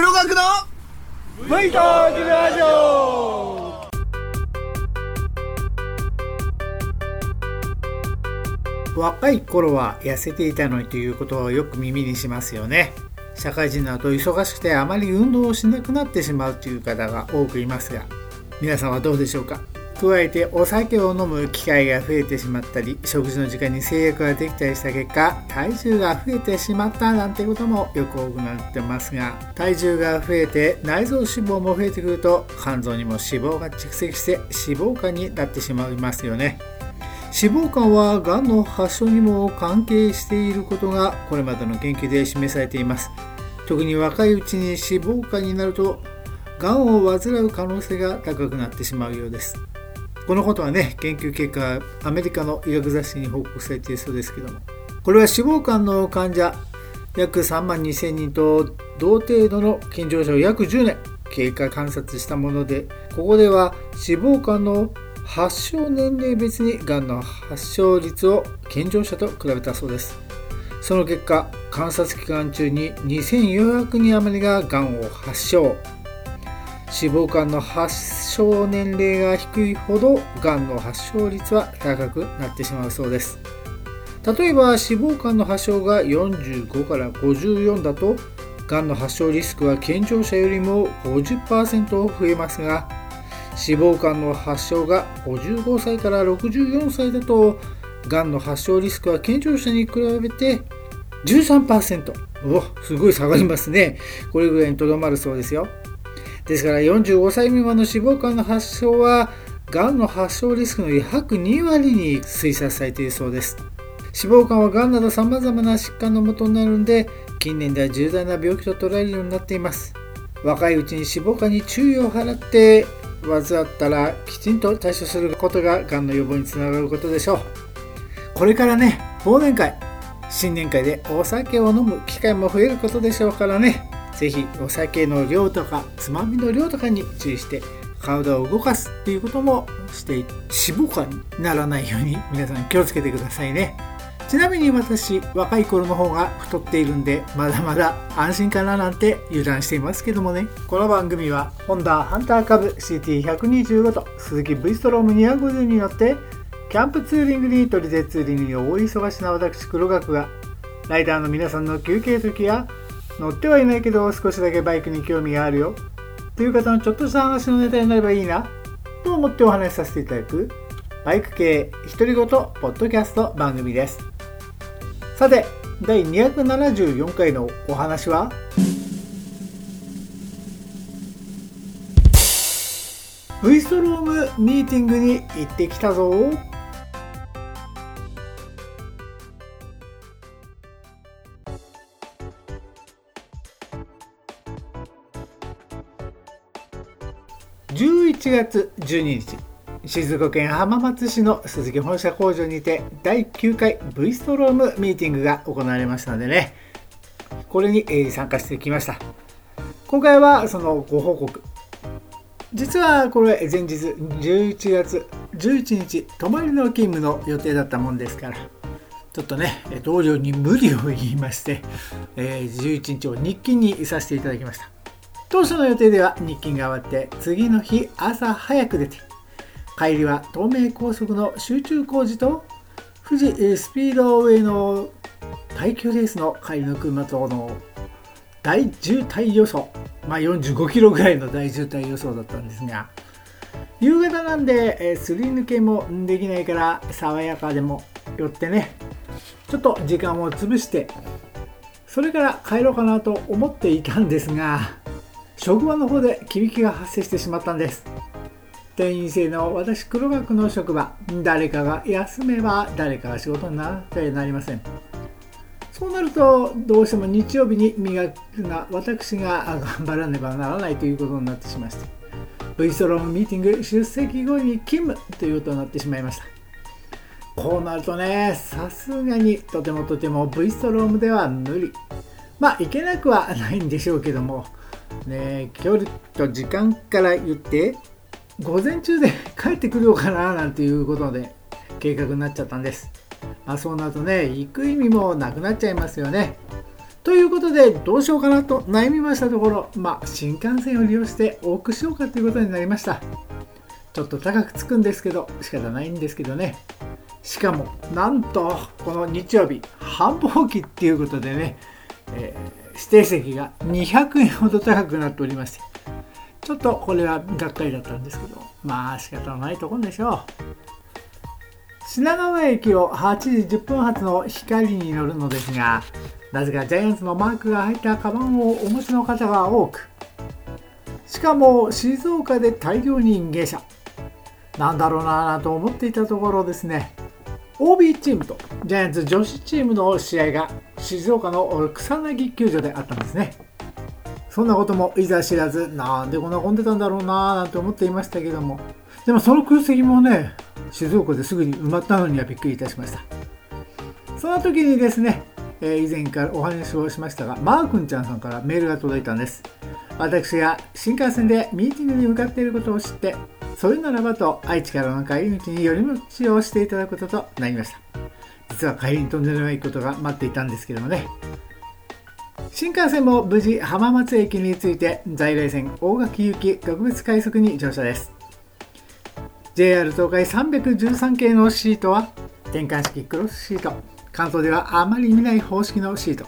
黒学の V トークラジオ。若い頃は痩せていたのにということをよく耳にしますよね。社会人なると忙しくてあまり運動をしなくなってしまうという方が多くいますが皆さんはどうでしょうか？加えてお酒を飲む機会が増えてしまったり食事の時間に制約ができたりした結果体重が増えてしまったなんてこともよく多くなってますが体重が増えて内臓脂肪も増えてくると肝臓にも脂肪が蓄積して脂肪肝になってしまいますよね。脂肪肝はがんの発症にも関係していることがこれまでの研究で示されています。特に若いうちに脂肪肝になるとがんを患う可能性が高くなってしまうようです。このことはね研究結果アメリカの医学雑誌に報告されているそうですけども。これは脂肪肝の患者約3万2000人と同程度の健常者を約10年経過観察したものでここでは脂肪肝の発症年齢別にがんの発症率を健常者と比べたそうです。その結果観察期間中に2400人余りががんを発症。脂肪肝の発症年齢が低いほどがんの発症率は高くなってしまうそうです。例えば脂肪肝の発症が45から54だとがんの発症リスクは健常者よりも50%増えますが脂肪肝の発症が55歳から64歳だとがんの発症リスクは健常者に比べて13%おすごい下がりますね。これぐらいにとどまるそうですよ。ですから45歳未満の脂肪肝の発症はがんの発症リスクの約2割に推察されているそうです。脂肪肝はがんなど様々な疾患のもとになるので近年では重大な病気と捉えるようになっています。若いうちに脂肪肝に注意を払って患ったらきちんと対処することががんの予防につながることでしょう。これからね忘年会新年会でお酒を飲む機会も増えることでしょうからね。是非お酒の量とかつまみの量とかに注意して体を動かすっていうこともして脂肪肝にならないように皆さん気をつけてくださいね。ちなみに私若い頃の方が太っているんでまだまだ安心かななんて油断していますけどもね。この番組はホンダハンター株 CT125 と鈴木 V ストローム250によってキャンプツーリングに取り手ツーリングに大忙しな私黒学がライダーの皆さんの休憩時や乗ってはいないけど少しだけバイクに興味があるよ。という方のちょっとした話のネタになればいいな。と思ってお話しさせていただくバイク系独り言ポッドキャスト番組です。さて第274回のお話は？V ストロームミーティングに行ってきたぞ。1月12日静岡県浜松市の鈴木本社工場にて第9回 V ストロームミーティングが行われましたのでねこれに参加してきました。今回はそのご報告。実はこれ前日11月11日泊まりの勤務の予定だったもんですからちょっとね同僚に無理を言いまして、11日を日記にさせていただきました。当初の予定では日勤が終わって次の日朝早く出て帰りは東名高速の集中工事と富士スピードウェイの耐久レースの帰りの車との大渋滞予想まあ45キロぐらいの大渋滞予想だったんですが夕方なんで、えすり抜けもできないから爽やかでも寄ってねちょっと時間を潰してそれから帰ろうかなと思っていたんですが職場の方で響きが発生してしまったんです。店員制の私黒学の職場誰かが休めば誰かが仕事になってなりません。そうなるとどうしても日曜日に磨くな私が頑張らねばならないということになってしました。V ストロームミーティング出席後に勤務ということになってしまいました。こうなるとねさすがにとてもとても V ストロームでは無理。まあいけなくはないんでしょうけどもね距離と時間から言って午前中で帰ってくるようかななんていうことで計画になっちゃったんです、まあ、そうなるとね行く意味もなくなっちゃいますよね。ということでどうしようかなと悩みましたところまあ新幹線を利用して往復しようかということになりました。ちょっと高くつくんですけど仕方ないんですけどね。しかもなんとこの日曜日繁忙期っていうことでね、えー、指定席が200円ほど高くなっておりましてちょっとこれはがっかりだったんですけどまあ仕方ないところでしょう。品川駅を8時10分発の光に乗るのですがなぜかジャイアンツのマークが入ったカバンをお持ちの方が多くしかも静岡で大量に芸者なんだろうなと思っていたところですね。OB チームとジャイアンツ女子チームの試合が静岡の草薙球場であったんですね。そんなこともいざ知らずなんでこんな混んでたんだろうななんて思っていましたけども。でもその空席もね静岡ですぐに埋まったのにはびっくりいたしました。その時にですねえー、以前からお話をしましたが、マー君ちゃんさんからメールが届いたんです。私が新幹線でミーティングに向かっていることを知って、それならばと愛知からの帰り道に寄り道をしていただくこととなりました。実は帰りにとんでもないことが待っていたんですけどもね。新幹線も無事浜松駅に着いて在来線大垣行き特別快速に乗車です。JR 東海313系のシートは転換式クロスシート関東ではあまり見ない方式のシート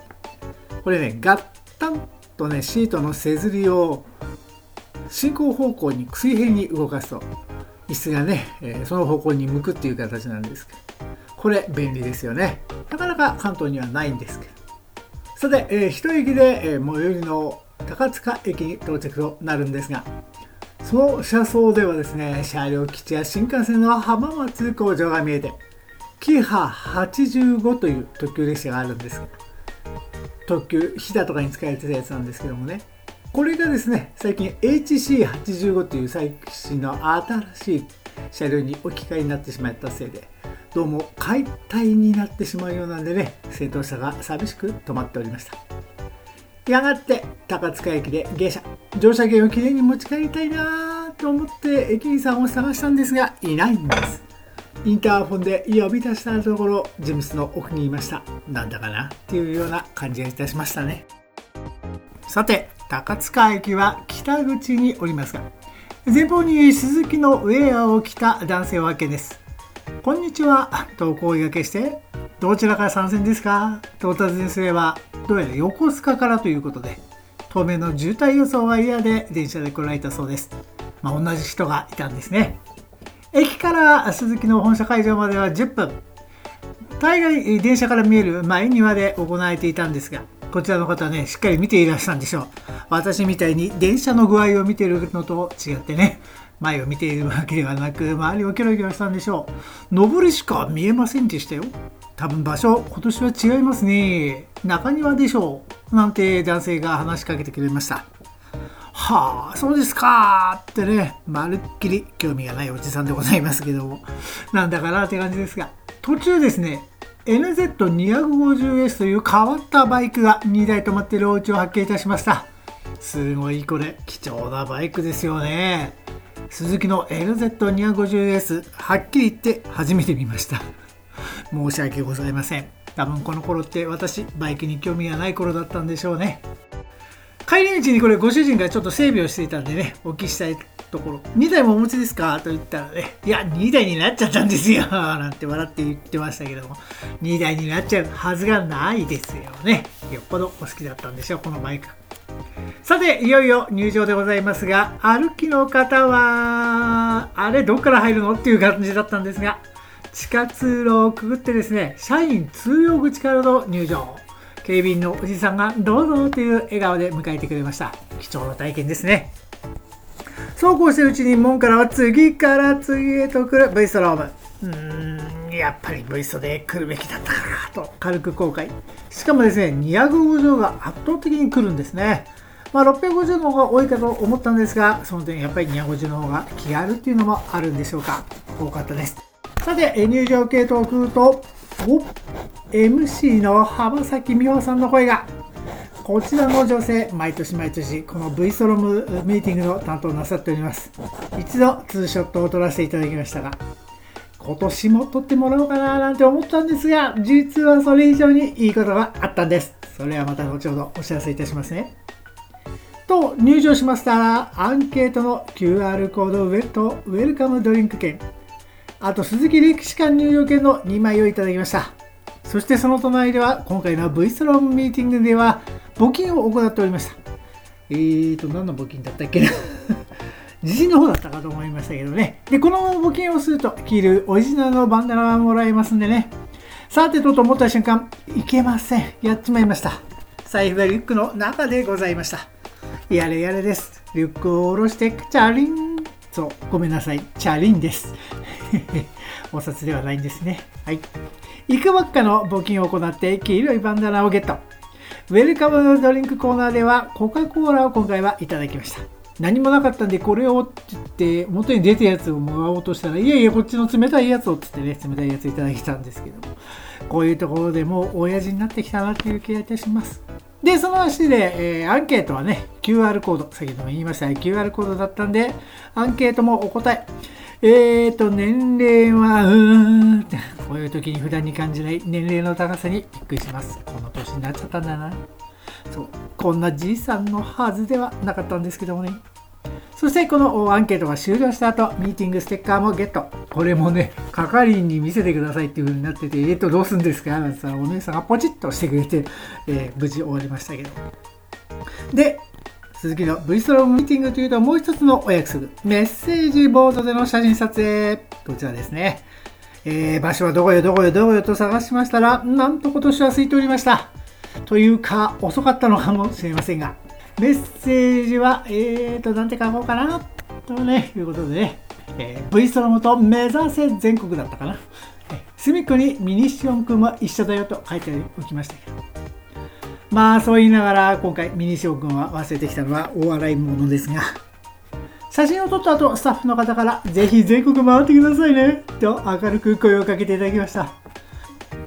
これねガッタンとねシートのせずりを進行方向に水平に動かすと。椅子がね、え、その方向に向くっていう形なんですけど。これ便利ですよね。なかなか関東にはないんですけど。さて、えー、一駅で、え、最寄りの高塚駅に到着となるんですがその車窓ではですね車両基地や新幹線の浜松工場が見えてキハ85という特急列車があるんですが特急飛騨とかに使われてたやつなんですけどもね。これがですね最近 HC85 という最新の新しい車両に置き換えになってしまったせいでどうも解体になってしまうようなんでね先頭車が寂しく止まっておりました。やがて高塚駅で下車乗車券をきれいに持ち帰りたいなと思って駅員さんを探したんですがいないんです。インターホンで呼び出したところ事務室の奥にいました。なんだかな？っていうような感じがいたしましたね。さて高塚駅は北口におりますが前方に鈴木のウェアを着た男性を発見です。こんにちは。と声掛けしてどちらから参戦ですか？とお尋ねすればどうやら横須賀からということで当面の渋滞予想は嫌で電車で来られたそうです。まあ、同じ人がいたんですね。駅から鈴木の本社会場までは10分。大概電車から見える前庭で行われていたんですがこちらの方ねしっかり見ていらしゃるんでしょう。私みたいに電車の具合を見ているのと違ってね前を見ているわけではなく周りをキョロキョロしたんでしょう。上りしか見えませんでしたよ。多分場所今年は違いますね。中庭でしょう。なんて男性が話しかけてくれました。はあ、そうですか。ってね、まるっきり興味がないおじさんでございますけども、なんだかなって感じですが、途中ですね、NZ250S という変わったバイクが2台止まっているお家を発見いたしました。すごいこれ、貴重なバイクですよね。鈴木の NZ250S、はっきり言って初めて見ました。申し訳ございません。多分この頃って私、バイクに興味がない頃だったんでしょうね。帰り道にこれご主人がちょっと整備をしていたんでね、お聞きしたいところ、2台もお持ちですか？と言ったらね、いや、2台になっちゃったんですよ なんて笑って言ってましたけども、2台になっちゃうはずがないですよね。よっぽどお好きだったんでしょう、このバイク。さて、いよいよ入場でございますが、歩きの方は、あれ、どっから入るの？っていう感じだったんですが、地下通路をくぐってですね、社員通用口からの入場。警備員のおじさんがどうぞという笑顔で迎えてくれました貴重な体験ですねそうこうしてるうちに門からは次から次へと来る V ストローム。うーんやっぱり V ストで来るべきだったかなと。軽く後悔。しかもですね250が圧倒的に来るんですね。まあ、650の方が多いかと思ったんですが、その点やっぱり250の方が気軽っていうのもあるんでしょうか。多かったです。さて、入場系統を来ると、お MC の浜崎美穂さんの声が。こちらの女性毎年毎年この V ストロムミーティングの担当なさっております一度ツーショットを撮らせていただきましたが今年も撮ってもらおうかななんて思ったんですが、実はそれ以上にいいことがあったんです。それはまた後ほどお知らせいたしますね。と、入場しましたら、アンケートの QR コードウェルとウェルカムドリンク券、あと鈴木歴史館入場券の2枚をいただきました。そしてその隣では、今回の V ストロームミーティングでは、募金を行っておりました。えーと、何の募金だったっけな？地震の方だったかと思いましたけどね。で、この募金をすると、着るオリジナルのバンダナがもらえますんでね。さてとと思った瞬間、いけません。やっちまいました。財布はリュックの中でございました。やれやれです。リュックを下ろして、チャリン。そう、ごめんなさい。チャリンです。お札ではないんですね。はい。いくばっかの募金を行って、黄色いバンダナをゲット。ウェルカムドリンクコーナーでは、コカ・コーラを今回はいただきました。何もなかったんで、これをって言って、元に出たやつをもらおうとしたら、いやいや、こっちの冷たいやつをって言ってね、冷たいやついただいたんですけども、こういうところでもう親父になってきたなっていう気がいたします。で、その足で、えー、アンケートはね、QR コード、先ほども言いました、QR コードだったんで、アンケートもお答え。えーと、年齢は、うーんって、こういう時に普段に感じない年齢の高さにびっくりします。この年になっちゃったんだな。そう、こんなじいさんのはずではなかったんですけどもね。そしてこのアンケートが終了した後、ミーティングステッカーもゲット。これもね、係員に見せてくださいっていう風になってて、えっ、ー、と、どうすんですか？なんてさ、お姉さんがポチッとしてくれて、えー、無事終わりましたけど。で、鈴木の V ストロームミーティングというともう一つのお約束。メッセージボードでの写真撮影。こちらですね。えー、場所はどこよどこよどこよと探しましたら、なんと今年は空いておりました。というか、遅かったのかもしれませんが、メッセージは、えーと、なんて書こうかな、とね、いうことでね、えー、V ストロムと目指せ全国だったかな。隅っこにミニション君は一緒だよと書いておきましたけど。まあ、そう言いながら、今回ミニッション君は忘れてきたのはお笑いものですが、写真を撮った後、スタッフの方から、ぜひ全国回ってくださいね、と明るく声をかけていただきました。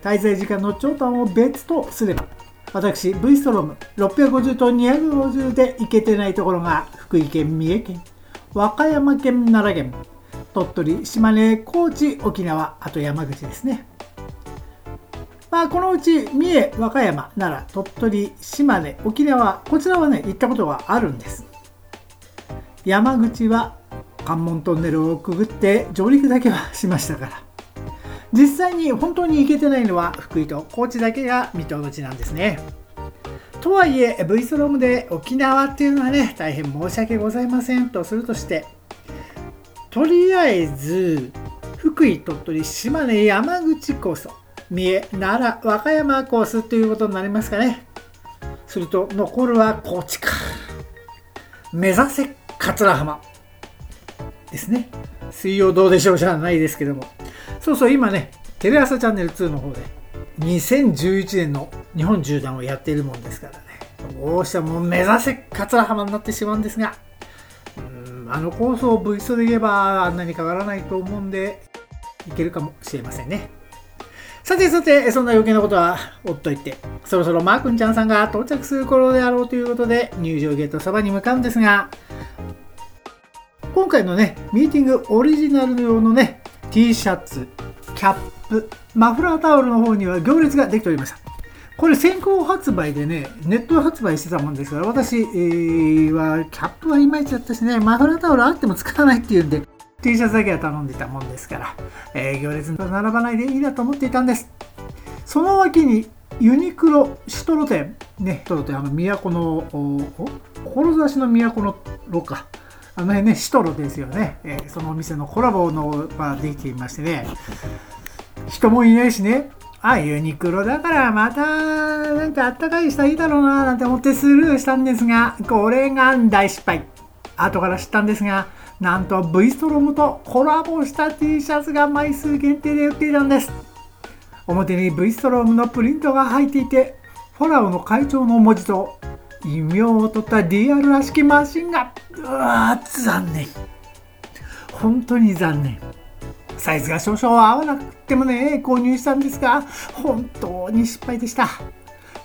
滞在時間の長短を別とすれば、私 V ストローム650と250で行けてないところが福井県三重県和歌山県奈良県鳥取島根高知沖縄あと山口ですねまあこのうち三重和歌山奈良鳥取島根沖縄こちらはね行ったことがあるんです山口は関門トンネルをくぐって上陸だけはしましたから実際に本当に行けてないのは福井と高知だけが見通しなんですね。とはいえ V ストロームで沖縄っていうのはね大変申し訳ございませんとするとしてとりあえず福井鳥取島根山口コース三重奈良和歌山コースということになりますかね。すると残るは高知か。目指せ桂浜。ですね。水曜どうでしょうじゃないですけども。そうそう、今ね、テレ朝チャンネル2の方で、2011年の日本縦断をやっているもんですからね、どうしても目指せ桂浜になってしまうんですが、あのコースを V ストで言えばあんなに変わらないと思うんで、いけるかもしれませんね。さてさて、そんな余計なことはおっといて、そろそろマー君ちゃんさんが到着する頃であろうということで、入場ゲートそばに向かうんですが、今回のね、ミーティングオリジナル用のね、T シャツ、キャップ、マフラータオルの方には行列ができておりました。これ先行発売でね、ネット発売してたもんですから、私、えー、はキャップはいまいちだったしね、マフラータオルあっても使わないっていうんで、T シャツだけは頼んでたもんですから、えー、行列と並ばないでいいなと思っていたんです。その脇にユニクロシトロ店、ね、シトロ店、あの、都の、志の都のロか。あの辺ね、シトロですよね。えー、そのお店のコラボのができていましてね、人もいないしね、あ、ユニクロだからまたなんかあったかい人いいだろうななんて思ってスルーしたんですが、これが大失敗。後から知ったんですが、なんと V ストロームとコラボした T シャツが枚数限定で売っていたんです。表に V ストロームのプリントが入っていて、フォラオの会長の文字と異名を取った DR らしきマシンが、うわ残念。本当に残念。サイズが少々合わなくてもね、購入したんですが、本当に失敗でした。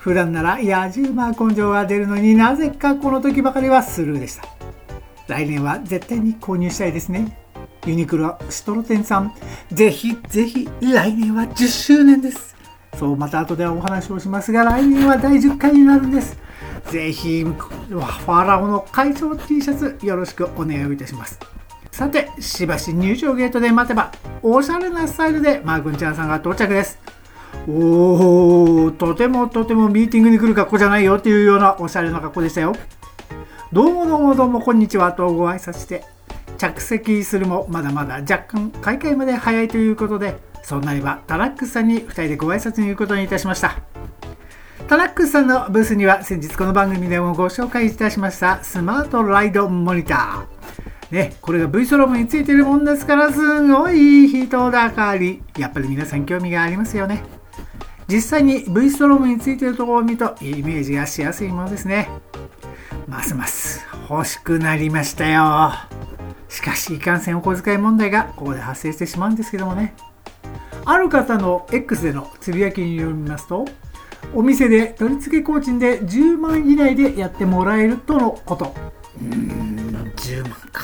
普段なら野獣馬根性が出るのになぜかこの時ばかりはスルーでした。来年は絶対に購入したいですね。ユニクロシトロ店さん。ぜひぜひ来年は10周年です。そうまた後でお話をしますが来年は第10回になるんです。ぜひファラオの会長 T シャツよろしくお願いいたします。さてしばし入場ゲートで待てばおしゃれなスタイルでマー君ちゃんさんが到着です。おおとてもとてもミーティングに来る格好じゃないよっていうようなおしゃれな格好でしたよ。どうもどうもどうもこんにちは。とご挨拶して着席するもまだまだ若干開会まで早いということでそうなればタラックスさんに2人でご挨拶に行くことにいたしました。タラックスさんのブースには先日この番組でもご紹介いたしましたスマートライドモニター。ね、これが V ストロームについているもんですからすごい人だかり。やっぱり皆さん興味がありますよね。実際に V ストロームについてるところを見るとイメージがしやすいものですね。ますます欲しくなりましたよ。しかしいかんせんお小遣い問題がここで発生してしまうんですけどもね。ある方の X でのつぶやきによりますとお店で取り付け工賃で10万以内でやってもらえるとのこと。うーん10万か。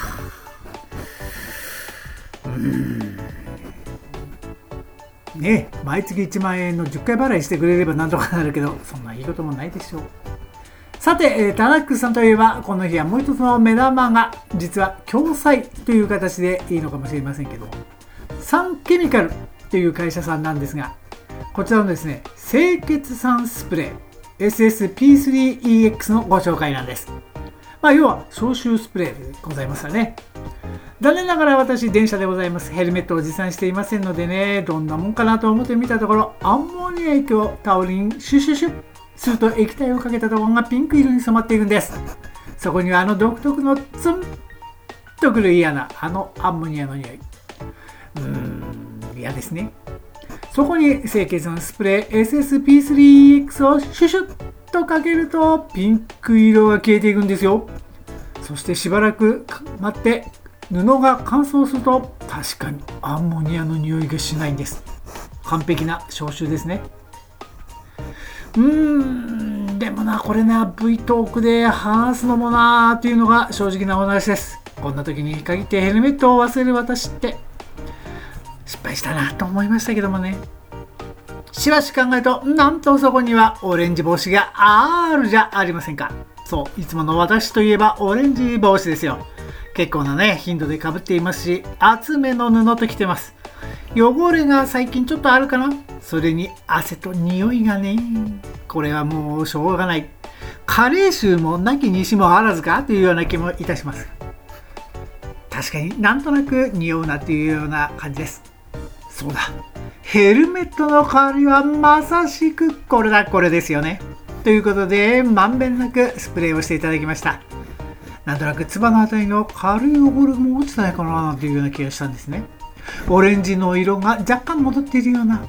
うーん。ね毎月1万円の10回払いしてくれればなんとかなるけどそんないいこともないでしょうさて、えー、タラックさんといえばこの日はもう一つの目玉が実は共済という形でいいのかもしれませんけどサンケミカルという会社さんなんですがこちらのですね清潔酸スプレー SSP3EX のご紹介なんです。まあ要は消臭スプレーでございますよね。残念ながら私電車でございます。ヘルメットを持参していませんのでねどんなもんかなと思ってみたところアンモニア液をタオルにシュシュシュすると液体をかけたところがピンク色に染まっているんです。そこにはあの独特のツンとくる嫌なあのアンモニアの匂い。うーん嫌ですね。そこに清潔なスプレー SSP3X をシュシュッとかけるとピンク色が消えていくんですよ。そしてしばらく待って布が乾燥すると確かにアンモニアの匂いがしないんです。完璧な消臭ですね。うーんでもなこれな V トークで話すのもなーっていうのが正直なお話です。こんな時に限ってヘルメットを忘れる私って失敗したなと思いましたけどもね。しばし考えるとなんとそこにはオレンジ帽子があるじゃありませんか。そういつもの私といえばオレンジ帽子ですよ。結構なね頻度でかぶっていますし厚めの布と着てます。汚れが最近ちょっとあるかな？それに汗と匂いがねこれはもうしょうがない。加齢臭もなきにしもあらずか？というような気もいたします。確かになんとなく匂うなというような感じです。そうだ。ヘルメットの代わりはまさしくこれだ。これですよね。ということでまんべんなくスプレーをしていただきました。なんとなくつばのあたりの軽い汚れも落ちたないかなというような気がしたんですね。オレンジの色が若干戻っているような。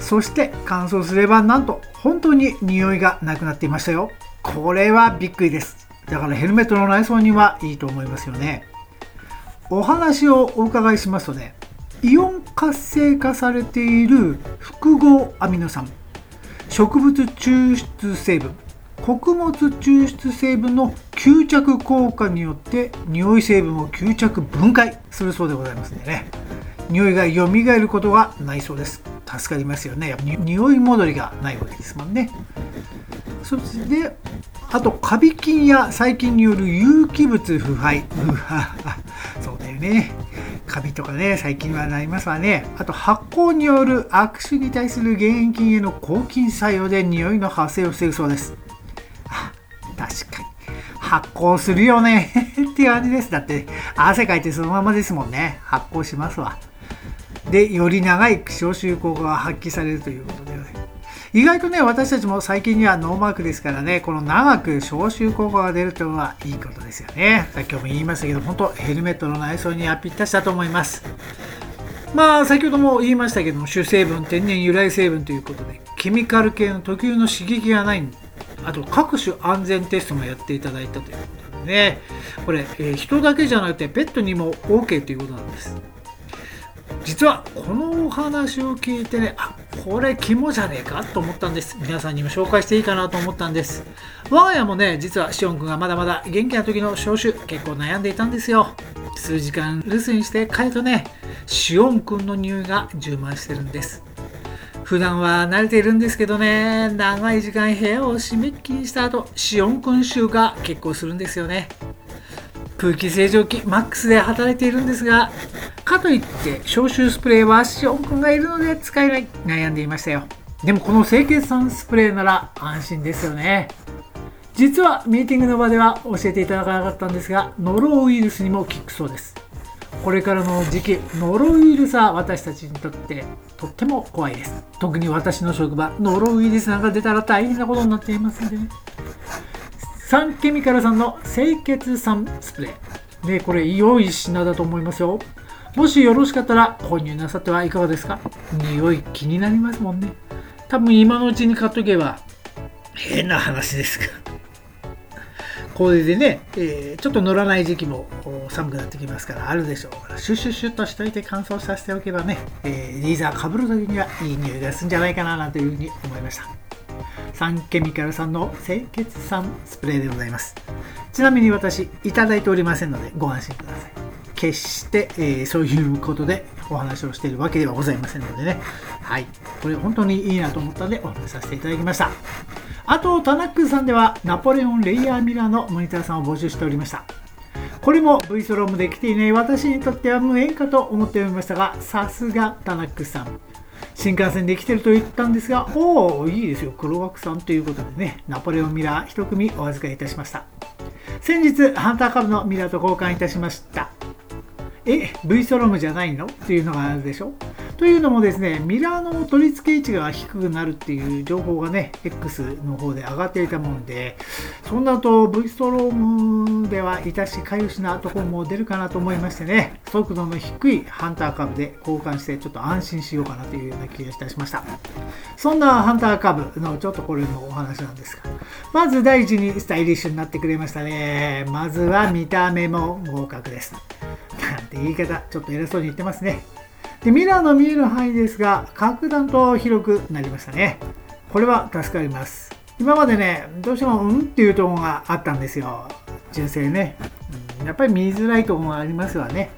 そして乾燥すればなんと本当に匂いがなくなっていましたよ。これはびっくりです。だからヘルメットの内装にはいいと思いますよね。お話をお伺いしますとねイオン活性化されている複合アミノ酸。植物抽出成分穀物抽出成分の吸着効果によって匂い成分を吸着分解するそうでございますんでね。匂いが蘇ることがないそうです。助かりますよね。匂い戻りがないわけですもんね。そしてあとカビ菌や細菌による有機物腐敗。そうだよね。カビとかね細菌はなりますわね。あと発酵による悪臭に対する原因菌への抗菌作用で匂いの発生を防ぐそうです。発酵するよね。っていう感じです。だって汗かいてそのままですもんね。発酵しますわ。でより長い消臭効果が発揮されるということで、ね、意外とね私たちも最近にはノーマークですからねこの長く消臭効果が出るというのはいいことですよね。先ほども言いましたけど本当ヘルメットの内装にはぴったしだと思います。まあ先ほども言いましたけども主成分天然由来成分ということでケミカル系の特有の刺激がないんであと各種安全テストもやっていただいたということでね。これ、えー、人だけじゃなくてペットにも OK ということなんです。実はこのお話を聞いてねあこれ肝じゃねえかと思ったんです。皆さんにも紹介していいかなと思ったんです。我が家もね実はしおんくんがまだまだ元気な時の消臭結構悩んでいたんですよ。数時間留守にして帰るとねシオンくんの匂いが充満してるんです。普段は慣れているんですけどね。長い時間部屋を閉めっきりした後シオンくん臭が結構するんですよね。空気清浄機マックスで働いているんですがかといって消臭スプレーはシオンくんがいるので使えない。悩んでいましたよ。でもこの清潔酸スプレーなら安心ですよね。実はミーティングの場では教えていただかなかったんですがノロウイルスにも効くそうです。これからの時期ノロウイルスは私たちにとってとっても怖いです。特に私の職場ノロウイルスなんか出たら大変なことになっていますんでね。サンケミカルさんの清潔酸スプレー。ねこれ良い品だと思いますよ。もしよろしかったら購入なさってはいかがですか？匂い気になりますもんね。多分今のうちに買っとけば変な話ですが。これでね、えー、ちょっと乗らない時期も寒くなってきますからあるでしょうからシュッシュッシュッとしといて乾燥させておけばね、えー、リーザーかぶる時にはいい匂いがするんじゃないかななんていうふうに思いました。サンケミカルさんの清潔酸スプレーでございますちなみに私いただいておりませんのでご安心ください決して、えー、そういうことでお話をしているわけではございませんのでねはいこれ本当にいいなと思ったのでお話しさせていただきましたあと、タナックさんではナポレオンレイヤーミラーのモニターさんを募集しておりました。これも V スロームで来ていない私にとっては無縁かと思っておりましたが、さすがタナックさん。新幹線で来てると言ったんですが、おお、いいですよ、黒枠さんということでね、ナポレオンミラー1組お預かりいたしました。先日、ハンター株のミラーと交換いたしました。え、V ソロムじゃないの？っていうのがあるでしょ？というのもですね、ミラーの取り付け位置が低くなるっていう情報がね、X の方で上がっていたもので、そんなと V ストロームではいたしかゆしなところも出るかなと思いましてね、速度の低いハンター株で交換してちょっと安心しようかなというような気がいたしました。そんなハンター株のちょっとこれのお話なんですが、まず第一にスタイリッシュになってくれましたね。まずは見た目も合格です。なんて言い方、ちょっと偉そうに言ってますね。でミラーの見える範囲ですが格段と広くなりましたね。これは助かります。今までねどうしてもうんっていうとこがあったんですよ。純正ね、うん、やっぱり見づらいところがありますわね。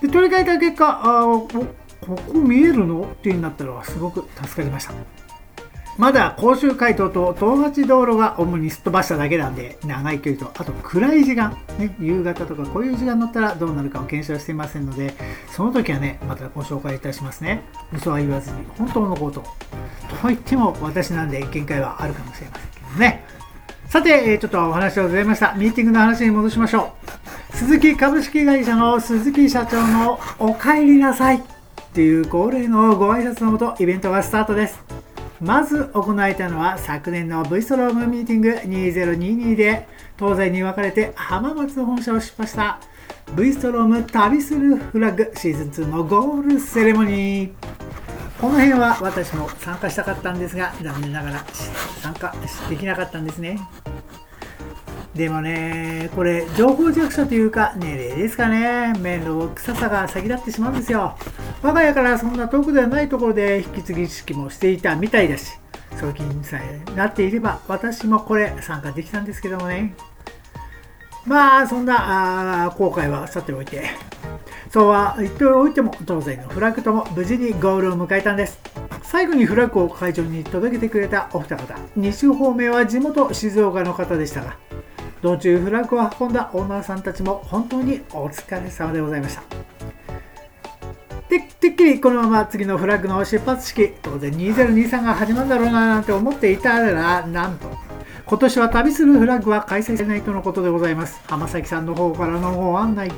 で取り替えた結果あここ見えるの？っていうになったのはすごく助かりました。まだ甲州街道と東八道路が主にすっ飛ばしただけなんで、長い距離と、あと暗い時間、ね、夕方とかこういう時間に乗ったらどうなるかを検証していませんので、その時はね、またご紹介いたしますね。嘘は言わずに、本当のこと。と言っても私なんで限界はあるかもしれませんけどね。さて、ちょっとお話をございました。ミーティングの話に戻しましょう。鈴木株式会社の鈴木社長のお帰りなさいっていう恒例のご挨拶のもとイベントがスタートです。まず行われたのは昨年の V ストロームミーティング2022で東西に分かれて浜松本社を出発した V ストローム旅するフラッグシーズン2のゴールセレモニー。この辺は私も参加したかったんですが残念ながら参加できなかったんですね。でもね、これ、情報弱者というか、年齢ですかね、面倒臭ささが先立ってしまうんですよ。我が家からそんな遠くではないところで引き継ぎ式もしていたみたいだし、賞金さえなっていれば、私もこれ参加できたんですけどもね。まあ、そんなあ後悔はさておいて、そうは言っておいても、当然のフラッグとも無事にゴールを迎えたんです。最後にフラッグを会場に届けてくれたお二方、西方面は地元静岡の方でしたが、道中フラッグを運んだオーナーさんたちも本当にお疲れ様でございました。でてっきりこのまま次のフラッグの出発式当然2023が始まるだろうななんて思っていたらなんと今年は旅するフラッグは開催されないとのことでございます。浜崎さんの方からのご案内。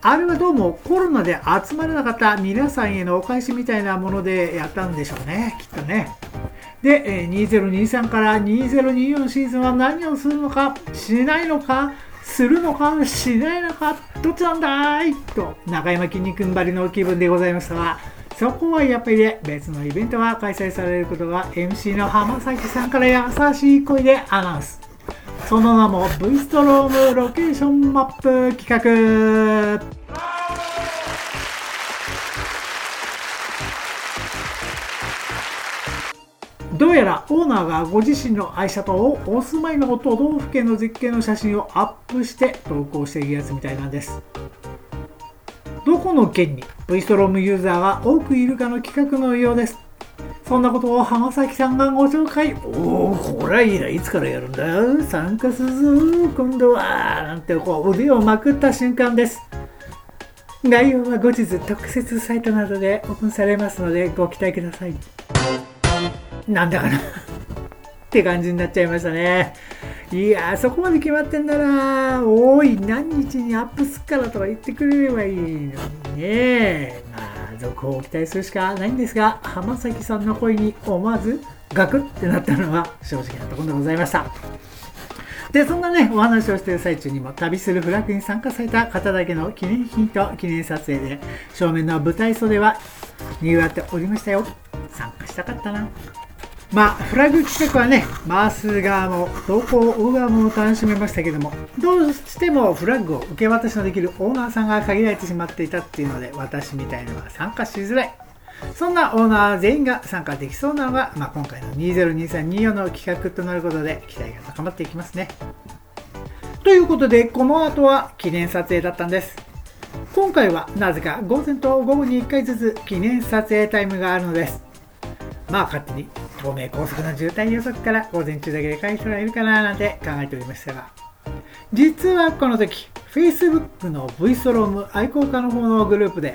あれはどうもコロナで集まれなかった皆さんへのお返しみたいなものでやったんでしょうねきっとね。で、え2023から2024シーズンは何をするのか、しないのか、するのか、しないのか、どっちなんだい？と、中山きんに君ばりの気分でございましたが、そこはやっぱりね、別のイベントが開催されることが MC の浜崎さんから優しい声でアナウンス。その名も V ストロームロケーションマップ企画。どうやらオーナーがご自身の愛車とお住まいの都道府県の絶景の写真をアップして投稿しているやつみたいなんです。どこの県に V ストロームユーザーが多くいるかの企画のようです。そんなことを浜崎さんがご紹介。おおこれはいいな。いつからやるんだ？参加するぞ今度は。なんてこう腕をまくった瞬間です。概要は後日特設サイトなどでオープンされますのでご期待ください。なんだかな。って感じになっちゃいましたね。いやそこまで決まってんだな。おい何日にアップすっからとか言ってくれればいいのにね。まあ続報を期待するしかないんですが浜崎さんの声に思わずガクってなったのは正直なところでございました。でそんなねお話をしている最中にも旅するフラッグに参加された方だけの記念品と記念撮影で正面の舞台袖はにぎわっておりましたよ。参加したかったな。まあ、フラグ企画はね、回す側も投稿を追う側も楽しめましたけども、どうしてもフラッグを受け渡しのできるオーナーさんが限られてしまっていたっていうので、私みたいのは参加しづらい。そんなオーナー全員が参加できそうなのが、まあ、今回の202324の企画となることで期待が高まっていきますね。ということで、この後は記念撮影だったんです。今回はなぜか午前と午後に1回ずつ記念撮影タイムがあるのです。まあ勝手に東名高速の渋滞予測から午前中だけで返す人がいるかななんて考えておりましたが、実はこの時、Facebook の V ストローム愛好家の方のグループで、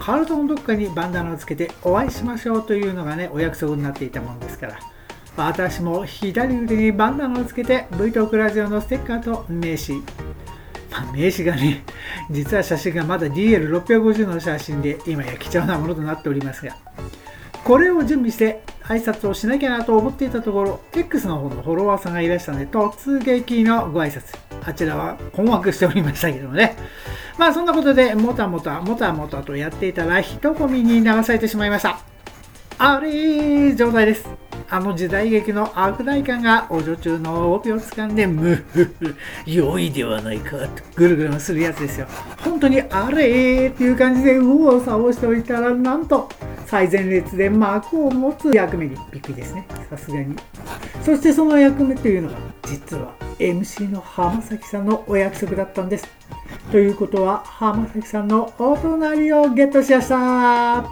カルトンどっかにバンダナをつけてお会いしましょうというのがね、お約束になっていたものですから、私も左腕にバンダナをつけて V トークラジオのステッカーと名刺、名刺がね、実は写真がまだ DL650 の写真で今や貴重なものとなっておりますが、これを準備して挨拶をしなきゃなと思っていたところ、X の方のフォロワーさんがいらしたので、突撃のご挨拶。あちらは困惑しておりましたけどもね。まあそんなことで、もたもた、もたもたとやっていたら、人混みに流されてしまいました。あれー状態です。あの時代劇の悪大感がお女中の帯を掴んで、むふふ、良いではないかとぐるぐるするやつですよ。本当にあれーっていう感じで右往左往しておいたら、なんと最前列で幕を持つ役目にびっくりですね。さすがに。そしてその役目というのが、実は MC の浜崎さんのお約束だったんです。ということは、浜崎さんのお隣をゲットしました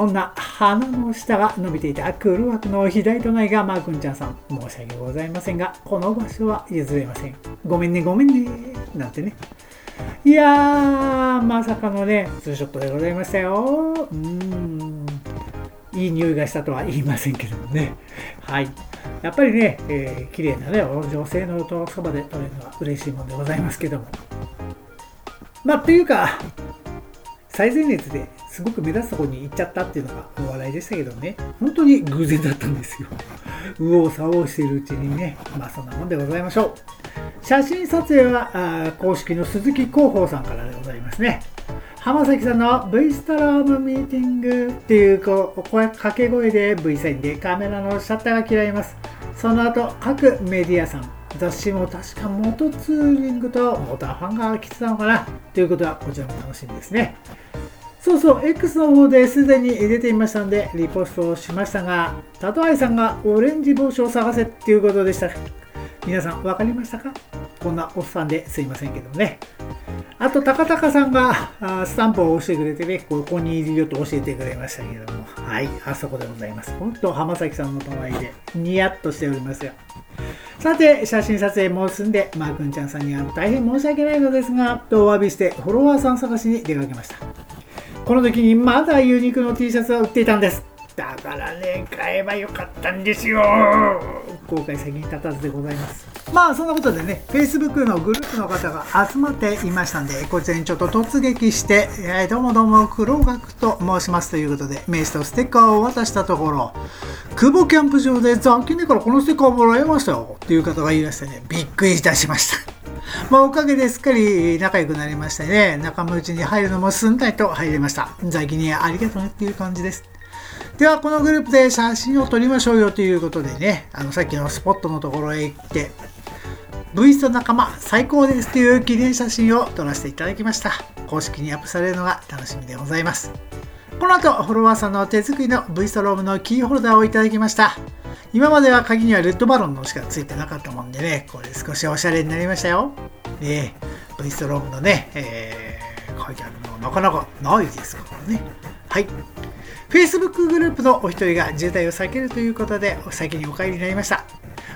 そんな鼻の下が伸びていた黒枠の左隣がマー君ちゃんさん。申し訳ございませんが、この場所は譲れません。ごめんね、ごめんね。なんてね。いやー、まさかのね、ツーショットでございましたよ。うーん。いい匂いがしたとは言いませんけどもね。はい。やっぱりね、えー、綺麗なね、女性の音そばで撮れるのは嬉しいものでございますけども。まあ、というか、最前列ですごく目立つところに行っちゃったっていうのがお笑いでしたけどね、本当に偶然だったんですよ。右往左往しているうちにね、まあそんなもんでございましょう。写真撮影はあ公式の鈴木広報さんからでございますね。浜崎さんの V ストロームミーティングっていうこう声掛け声で V サインでカメラのシャッターが切られます。その後、各メディアさん、雑誌も確かモトツーリングとモーターファンが来てたのかな？ということはこちらも楽しみですね。そうそう、X の方ですでに出ていましたので、リポストをしましたが、タトアイさんがオレンジ帽子を探せっていうことでした。皆さん分かりましたか？こんなおっさんですいませんけどね。あと、高高さんがあスタンプを押してくれてね、ここにいるよと教えてくれましたけども。はい、あそこでございます。本当、浜崎さんの隣でニヤッとしておりますよ。さて、写真撮影も済んで、マー君ちゃんさんには大変申し訳ないのですが、とお詫びしてフォロワーさん探しに出かけました。この時にまだユニクの T シャツは売っていたんです。だからね、買えばよかったんですよ。後悔先に立たずでございます。まあそんなことでね、Facebook のグループの方が集まっていましたんで、こちらにちょっと突撃して、えー、どうもどうも黒学と申しますということで、名刺とステッカーを渡したところ、久保キャンプ場で残金でからこのステッカーをもらいましたよっていう方がいらしてね、びっくりいたしました。まあ、おかげですっかり仲良くなりましてね、仲間内に入るのもすんなりと入れました。在記にありがとうねっていう感じです。では、このグループで写真を撮りましょうよということでね、あの、さっきのスポットのところへ行って、V スト仲間最高ですという記念写真を撮らせていただきました。公式にアップされるのが楽しみでございます。この後フォロワーさんの手作りの V ストロームのキーホルダーをいただきました。今までは鍵にはレッドバロンのしか付いてなかったもんでねこれ少しおしゃれになりましたよ。ね V ストロームのね、えー、書いてあるのなかなかないですからね。はい。Facebook グループのお一人が渋滞を避けるということでお先にお帰りになりました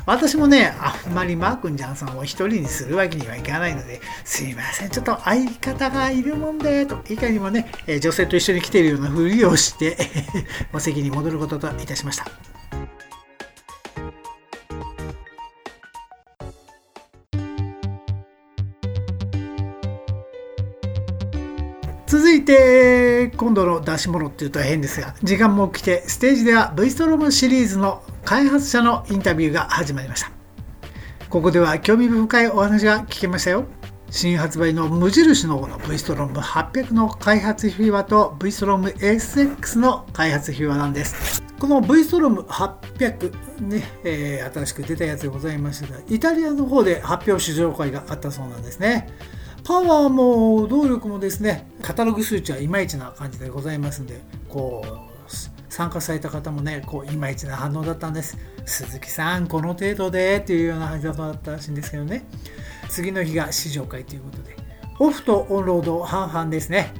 私もね、あんまりマー君ジャンさんを一人にするわけにはいかないので、すいません、ちょっと相方がいるもんで、と、いかにもね、女性と一緒に来ているようなふりをしてお席に戻ることといたしました。いて今度の出し物っていうと変ですが時間も来てステージでは V ストロームシリーズの開発者のインタビューが始まりました。ここでは興味深いお話が聞けましたよ。新発売の無印のの V ストローム800の開発秘話と V ストローム SX の開発秘話なんです。この V ストローム800ね、えー、新しく出たやつでございましたがイタリアの方で発表試乗会があったそうなんですね。パワーも動力もですねカタログ数値はいまいちな感じでございますんでこう参加された方もね、こう、いまいちな反応だったんです。鈴木さん、この程度でっていうような感じだったらしいんですけどね。次の日が試乗会ということで、オフとオンロード半々ですね。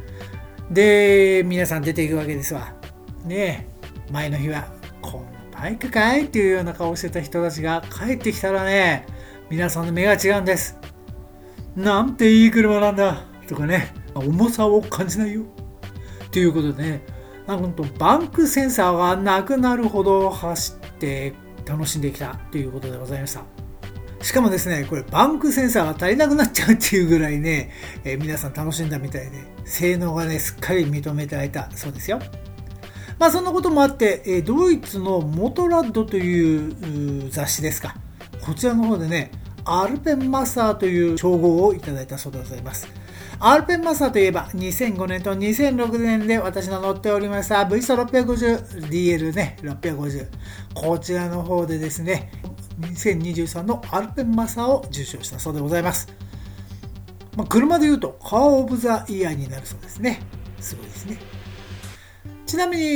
で、皆さん出ていくわけですわ。ね前の日は、このバイクかいっていうような顔してた人たちが帰ってきたらね、皆さんの目が違うんです。なんていい車なんだとかね、重さを感じないよ。ということでね、なんとバンクセンサーがなくなるほど走って楽しんできたということでございました。しかもですね、これバンクセンサーが足りなくなっちゃうっていうぐらいね、えー、皆さん楽しんだみたいで、性能がね、すっかり認めてられたそうですよ。まあそんなこともあって、え、ドイツのモトラッドという雑誌ですか。こちらの方でね、アルペンマスターという称号をいただいたそうでございます。アルペンマスターといえば2005年と2006年で私の乗っておりました V スト 650DL ね650こちらの方でですね2023のアルペンマスターを受賞したそうでございます、まあ、車で言うとカーオブザイヤーになるそうですね。すごいですね。ちなみに、え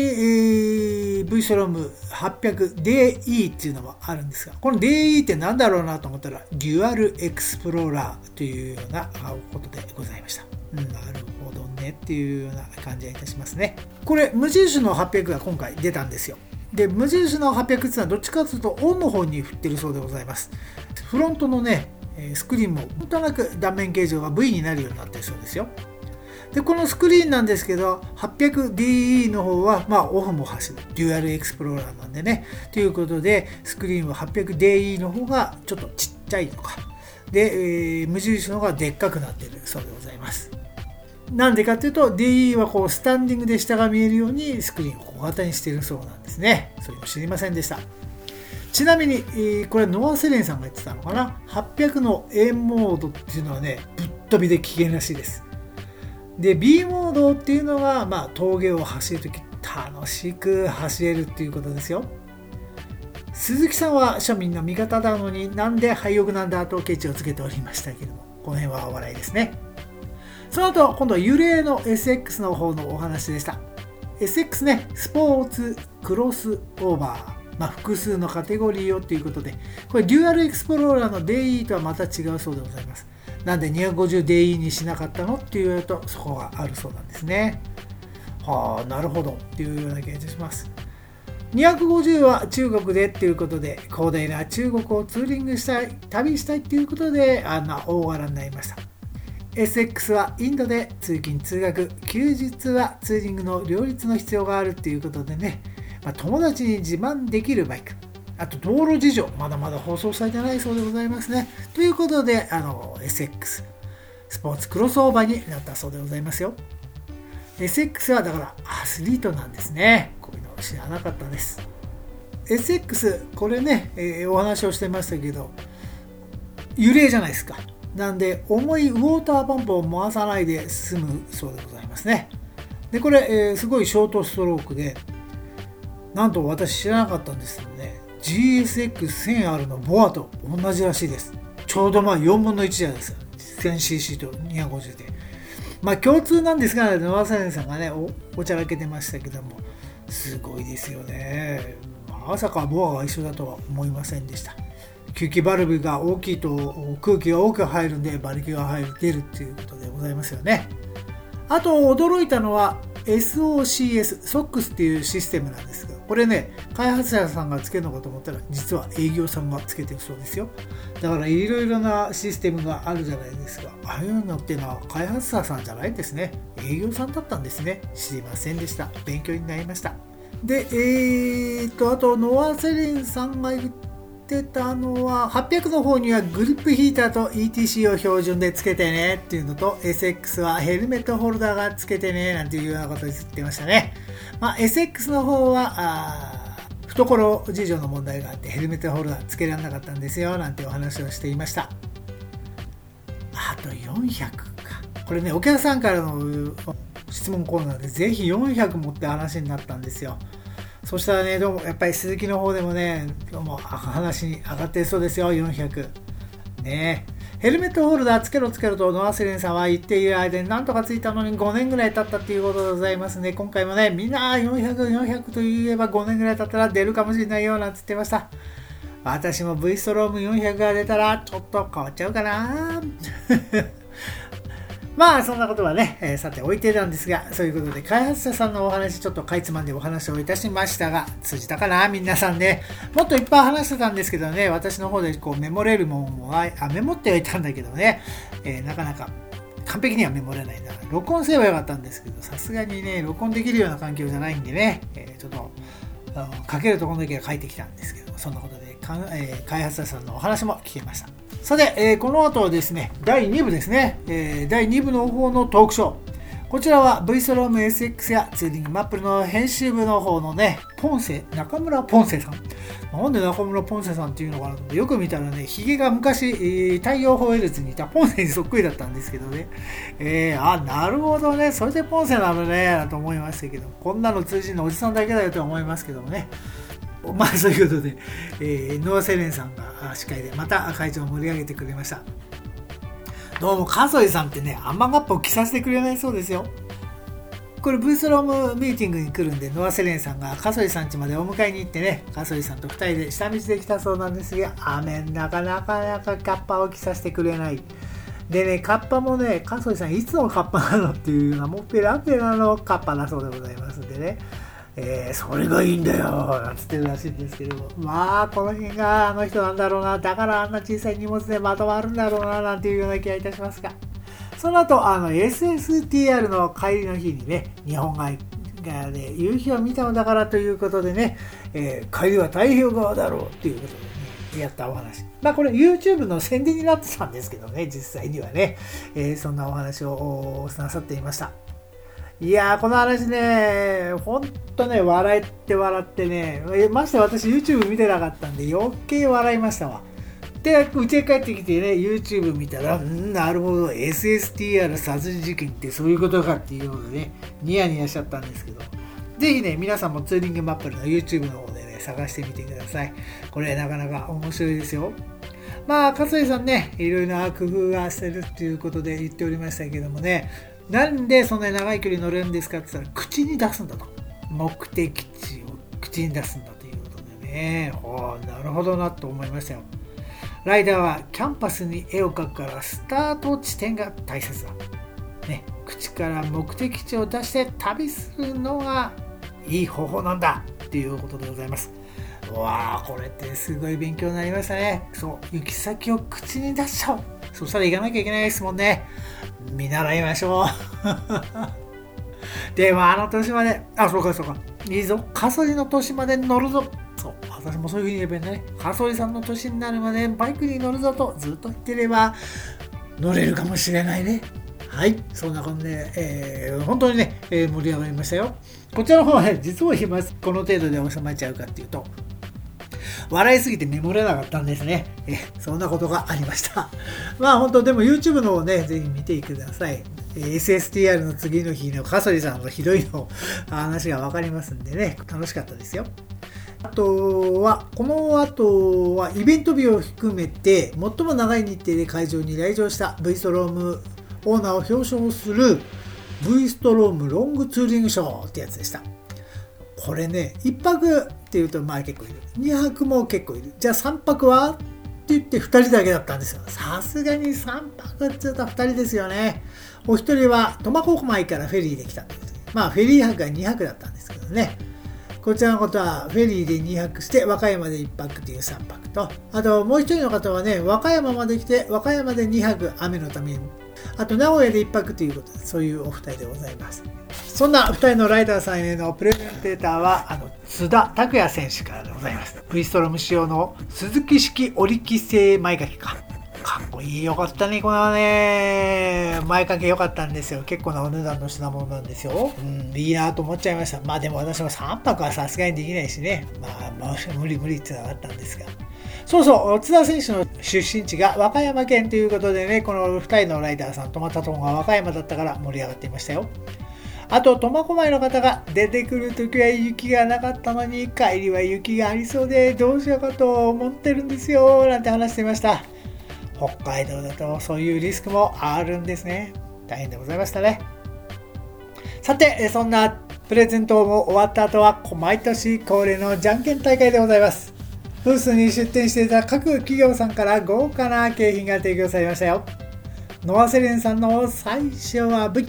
ー、V ストローム 800DE っていうのもあるんですが、この DE って何だろうなと思ったら、デュアルエクスプローラーというようなことでございました。うん、なるほどねっていうような感じがいたしますね。これ、無印の800が今回出たんですよ。で、無印の800っていうのはどっちかというとオンの方に振ってるそうでございます。フロントのね、スクリーンもなんとなく断面形状が V になるようになってるそうですよ。でこのスクリーンなんですけど 800DE の方はまあオフも走る。デュアルエクスプローラーなんでね。ということでスクリーンは 800DE の方がちょっとちっちゃいとか。で、えー、無印の方がでっかくなってる。そうでございます。なんでかっていうと DE はこうスタンディングで下が見えるようにスクリーンを小型にしてるそうなんですね。それも知りませんでした。ちなみに、えー、これノアセレンさんが言ってたのかな？800の A モードっていうのはねぶっ飛びで危険らしいです。で B モードっていうのが、まあ、峠を走るとき楽しく走れるっていうことですよ。鈴木さんは庶民の味方なのになんで廃屋なんだとケチをつけておりましたけども。この辺はお笑いですね。その後今度は幽霊の SX の方のお話でした。SX ねスポーツクロスオーバー。まあ、複数のカテゴリーをということで、これ、デュアルエクスプローラーの DE とはまた違うそうでございます。なんで 250DE にしなかったのって言われるとそこがあるそうなんですね。はあ、なるほど。っていうような気がします。250は中国でっていうことで広大な中国をツーリングしたい旅したいっていうことであんな大柄になりました。SX はインドで通勤通学。休日はツーリングの両立の必要があるっていうことでね、まあ、友達に自慢できるバイク。あと道路事情、まだまだ放送されてないそうでございますね。ということで、あの、SX、スポーツクロスオーバーになったそうでございますよ。SX はだからアスリートなんですね。こういうの知らなかったです。SX、これね、えー、お話をしてましたけど、揺れじゃないですか。なんで、重いウォーターパンプを回さないで済むそうでございますね。で、これ、えー、すごいショートストロークで、なんと私知らなかったんです、GSX1000R のボアと同じらしいです。ちょうどまあ4分の1じゃないですか。1000cc と250で。まあ共通なんですが野田さんがねおおちゃらけてましたけども。すごいですよね。まさかボアが一緒だとは思いませんでした。吸気バルブが大きいと空気が多く入るんで馬力が入る出るっていうことでございますよね。あと驚いたのは SOCS、SOX っていうシステムなんです、これね、開発者さんがつけるのかと思ったら、実は営業さんがつけてるそうですよ。だからいろいろなシステムがあるじゃないですか。ああいうのっていうのは開発者さんじゃないんですね。営業さんだったんですね。知りませんでした。勉強になりました。で、えーと、あと、ノア・セリンさんが言ってたのは、800の方にはグリップヒーターと ETC を標準でつけてねっていうのと、SX はヘルメットホルダーがつけてねなんていうようなことを言ってましたね。まあ、SX の方は、あ懐事情の問題があってヘルメットホルダーつけられなかったんですよなんてお話をしていました。あと400か。これね、お客さんからの質問コーナーでぜひ400持って話になったんですよ。そしたらね、どうもやっぱり鈴木の方でもね、どうも話に上がってそうですよ、400。ねヘルメットホルダーつけろつけろとノアセレンさんは言っている間になんとかついたのに5年ぐらい経ったっていうことでございますね。今回もね、みんな400、400と言えば5年ぐらい経ったら出るかもしれないよなんて言ってました。私も V ストローム400が出たらちょっと変わっちゃうかなまあそんなことはね、えー、さて置いてたんですが、そういうことで開発者さんのお話ちょっとかいつまんでお話をいたしましたが、通じたかな皆さんね。もっといっぱい話してたんですけどね、私の方でこうメモれるもんもあメモってはいたんだけどね、えー、なかなか完璧にはメモれないな。録音すればよかったんですけど、さすがにね、録音できるような環境じゃないんでね、えー、ちょっと、書けるところだけは書いてきたんですけど、そんなことで、かえー、開発者さんのお話も聞けました。さて、えー、この後はですね、第2部ですね、えー、第2部の方のトークショー。こちらは v ストローム SX やツーリングマップルの編集部の方のね、ポンセ、中村ポンセさん。なんで中村ポンセさんっていうのかなとよく見たらね、ヒゲが昔、えー、太陽ホエルズにいたポンセにそっくりだったんですけどね。えー、あ、なるほどね。それでポンセなのね、と思いましたけど、こんなの通じるのおじさんだけだよと思いますけどもね。まあそういうことで、えー、ノアセレンさんが司会でまた会長を盛り上げてくれました。どうも、カソイさんってね、アマガップを着させてくれないそうですよ。これ、ブースロームミーティングに来るんで、ノアセレンさんがカソイさん家までお迎えに行ってね、カソイさんと2人で下道で来たそうなんですが、雨なかなかなかカッパを着させてくれない。でね、カッパもね、カソイさんいつのカッパなのっていうような、もっぺらぺらのカッパだそうでございますんでね。えー、それがいいんだよなんつってるらしいんですけどまあこの辺があの人なんだろうなだからあんな小さい荷物でまとまるんだろうななんていうような気がいたしますがその後あの SSTR の帰りの日にね日本海側で夕日を見たのだからということでね、えー、帰りは太平洋側だろうっていうことでねやったお話。まあこれ YouTube の宣伝になってたんですけどね、実際にはね、えー、そんなお話をなさっていました。いやー、この話ね、ほんとね、笑って笑ってね、まして私 YouTube 見てなかったんで余計笑いましたわ。で、うちへ帰ってきてね、YouTube 見たら、んなるほど、SSTR 殺人事件ってそういうことかっていうのでね、ニヤニヤしちゃったんですけど、ぜひね、皆さんもツーリングマップルの YouTube の方でね、探してみてください。これなかなか面白いですよ。まあ、勝井さんね、いろいろな工夫がしてるっていうことで言っておりましたけどもね、なんでそんなに長い距離乗れるんですかって言ったら、口に出すんだと。目的地を口に出すんだということでね、おなるほどなと思いましたよ。ライダーはキャンパスに絵を描くからスタート地点が大切だ。ね、口から目的地を出して旅するのがいい方法なんだっていうことでございます。わあ、これってすごい勉強になりましたね。そう、行き先を口に出しちゃう。そしたら行かなきゃいけないですもんね。見習いましょう。でもあの年まで、あ、そうかそうか。いいぞ。カソリの年まで乗るぞ。そう。私もそういうふうに言えばいいんだね。カソリさんの年になるまでバイクに乗るぞとずっと言ってれば乗れるかもしれないね。はい。そんな感じで、えー、本当にね、えー、盛り上がりましたよ。こちらの方はね、実を言います。この程度で収まっちゃうかっていうと、笑いすぎてメモれなかったんですね。えそんなことがありました。まあ本当、でも YouTube のをね、ぜひ見てください。SSTR の次の日のカソリさんのひどいの 話がわかりますんでね、楽しかったですよ。あとは、この後はイベント日を含めて最も長い日程で会場に来場した V ストロームオーナーを表彰する V ストロームロングツーリングショーってやつでした。これね、1泊っていうとまあ結構いる。2泊も結構いる。じゃあ3泊はって言って2人だけだったんですよ。さすがに3泊って言うと2人ですよね。お一人は苫小牧からフェリーで来たというまあフェリー泊が2泊だったんですけどね。こちらのことはフェリーで2泊して和歌山で1泊という3泊と、あともう一人の方はね、和歌山まで来て和歌山で2泊雨のために、あと名古屋で1泊ということで、そういうお二人でございます。そんな2人のライダーさんへのプレゼンテーターは、あの、津田拓也選手からでございます。V ストロム仕様の鈴木式織機製前掛けか。かっこいい。よかったね。このね、前掛け良かったんですよ。結構なお値段の品物なんですよ。うん、いいなと思っちゃいました。まあでも私も3泊はさすがにできないしね。まあ、まあ、無理無理ってのがったんですが。そうそう、津田選手の出身地が和歌山県ということでね、この2人のライダーさん、泊まったとこが和歌山だったから盛り上がっていましたよ。あと、苫小牧の方が出てくるときは雪がなかったのに、帰りは雪がありそうで、どうしようかと思ってるんですよ、なんて話していました。北海道だとそういうリスクもあるんですね。大変でございましたね。さて、そんなプレゼントも終わった後は、毎年恒例のじゃんけん大会でございます。ブースに出店していた各企業さんから豪華な景品が提供されましたよ。ノアセレンさんの最初は V、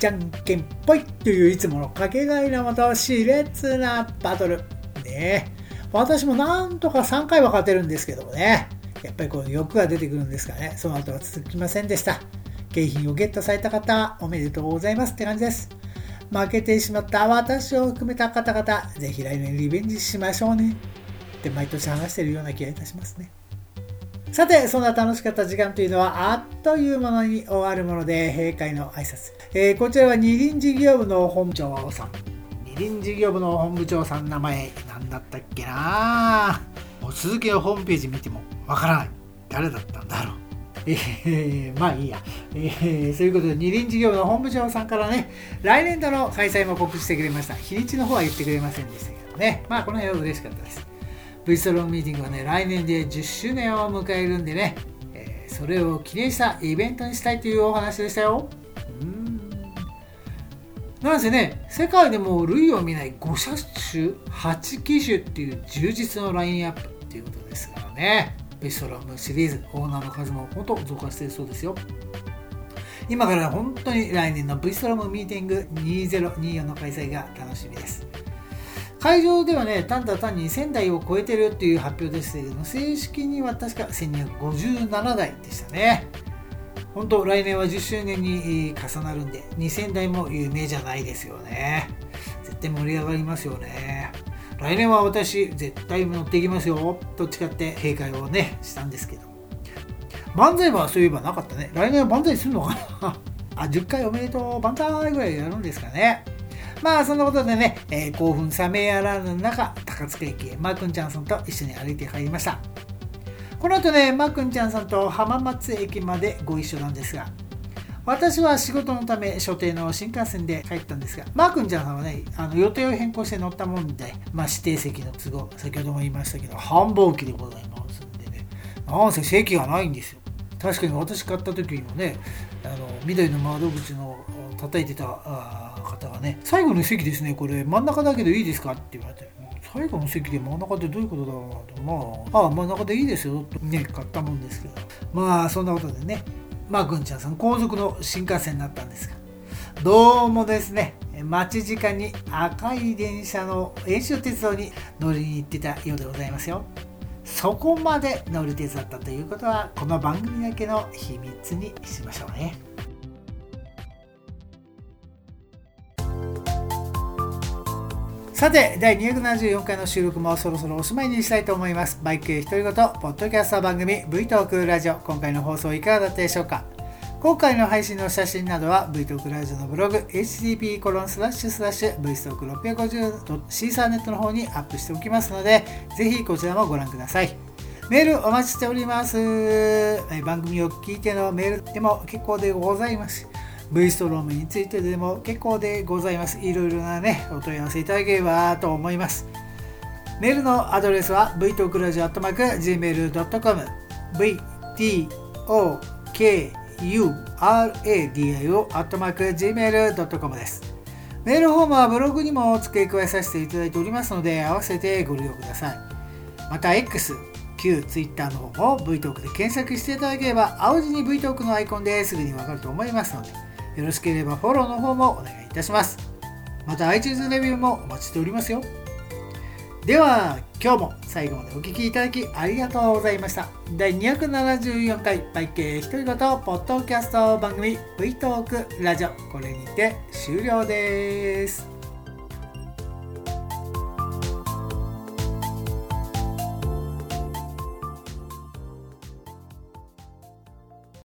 じゃんけんぽいといういつものかけがえのもと熾烈なバトル。ねえ私もなんとか3回は勝てるんですけどもね。やっぱりこう欲が出てくるんですかね。その後は続きませんでした。景品をゲットされた方、おめでとうございますって感じです。負けてしまった私を含めた方々、ぜひ来年リベンジしましょうね。って毎年話してるような気がいたしますね。さて、そんな楽しかった時間というのは、あっという間に終わるもので、閉会の挨拶。えー、こちらは二輪事業部の本部長さん。二輪事業部の本部長さん名前、何だったっけなもう続きのホームページ見てもわからない。誰だったんだろう。えー、まあいいや。えー、そういうことで、二輪事業の本部長さんからね、来年度の開催も告知してくれました。日にちの方は言ってくれませんでしたけどね。まあこの辺は嬉しかったです。V ストローミーティングはね、来年で10周年を迎えるんでね、えー、それを記念したイベントにしたいというお話でしたよ。うんなんせね、世界でも類を見ない5車種、8機種っていう充実のラインアップっていうことですからね。ベストロームシリーズ、オーナーの数も本当増加しているそうですよ。今から本当に来年の V ストロムミーティング2024の開催が楽しみです。会場ではね、ただ単に1000台を超えてるっていう発表ですけども、正式には確か1257台でしたね。本当、来年は10周年に重なるんで、2000台も有名じゃないですよね。絶対盛り上がりますよね。来年は私、絶対乗っていきますよ。と誓って閉会をね、したんですけど。万歳はそういえばなかったね。来年は万歳するのかな？あ、10回おめでとう、万歳ぐらいやるんですかね。まあそんなことでね、えー、興奮冷めやらぬ中、高塚駅へマー君ちゃんさんと一緒に歩いて帰りました。この後ね、マー君ちゃんさんと浜松駅までご一緒なんですが、私は仕事のため所定の新幹線で帰ったんですが、マー君ちゃんさんはね、あの予定を変更して乗ったもんで、まあ、指定席の都合、先ほども言いましたけど、繁忙期でございますんでね、なんせ席がないんですよ。確かに私買った時にもね、あの緑の窓口の叩いてた方がね、最後の席ですね、これ。真ん中だけどいいですかって言われて、最後の席で真ん中ってどういうことだろうなと、まあ、ああ、真ん中でいいですよとね、買ったもんですけど、まあ、そんなことでね、まあ、ぐんちゃんさん、後続の新幹線になったんですが、どうもですね、待ち時間に赤い電車の遠州鉄道に乗りに行ってたようでございますよ。そこまで乗り鉄だったということは、この番組だけの秘密にしましょうね。さて、第274回の収録もそろそろおしまいにしたいと思います。バイクへ独り言、ポッドキャスト番組 V トークラジオ。今回の放送いかがだったでしょうか？今回の配信の写真などは V トークラジオのブログ http コロンスラッシュスラッシュ V ストーク650シーサーネットの方にアップしておきますので、ぜひこちらもご覧ください。メールお待ちしております。番組を聞いてのメールでも結構でございます。V ストロームについてでも結構でございます。いろいろなね、お問い合わせいただければと思います。メールのアドレスは v トークラジオアットマーク Gmail.com vtokuradio.gmail.com ですメールフォームはブログにも付け加えさせていただいておりますので合わせてご利用くださいまた X 旧 Twitter の方も v トークで検索していただければ青字に v トークのアイコンですぐにわかると思いますのでよろしければフォローの方もお願いいたします。また iTunes レビューもお待ちしておりますよ。では今日も最後までお聴きいただきありがとうございました。第274回バイケ独りごとポッドキャスト番組 V トークラジオ。これにて終了です。